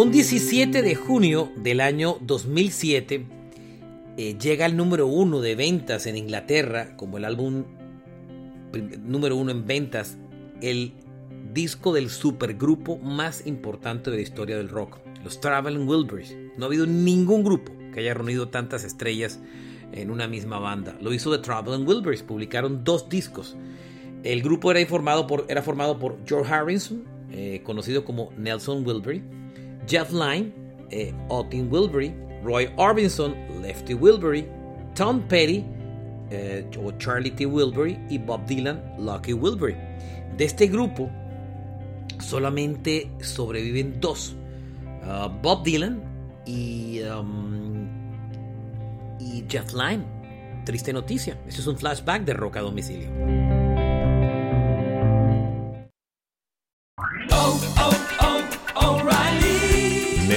Un 17 de junio del año 2007 eh, llega el número uno de ventas en Inglaterra, como el álbum número uno en ventas, el disco del supergrupo más importante de la historia del rock, los Traveling Wilburys. No ha habido ningún grupo que haya reunido tantas estrellas en una misma banda. Lo hizo The Traveling Wilburys, publicaron dos discos. El grupo era, informado por, era formado por George Harrison, eh, conocido como Nelson Wilbury, Jeff Lynne, eh, Otin Wilbury, Roy Orbison, Lefty Wilbury, Tom Petty, eh, o Charlie T. Wilbury y Bob Dylan, Lucky Wilbury. De este grupo solamente sobreviven dos, uh, Bob Dylan y, um, y Jeff Lynne. Triste noticia, este es un flashback de Rock a Domicilio.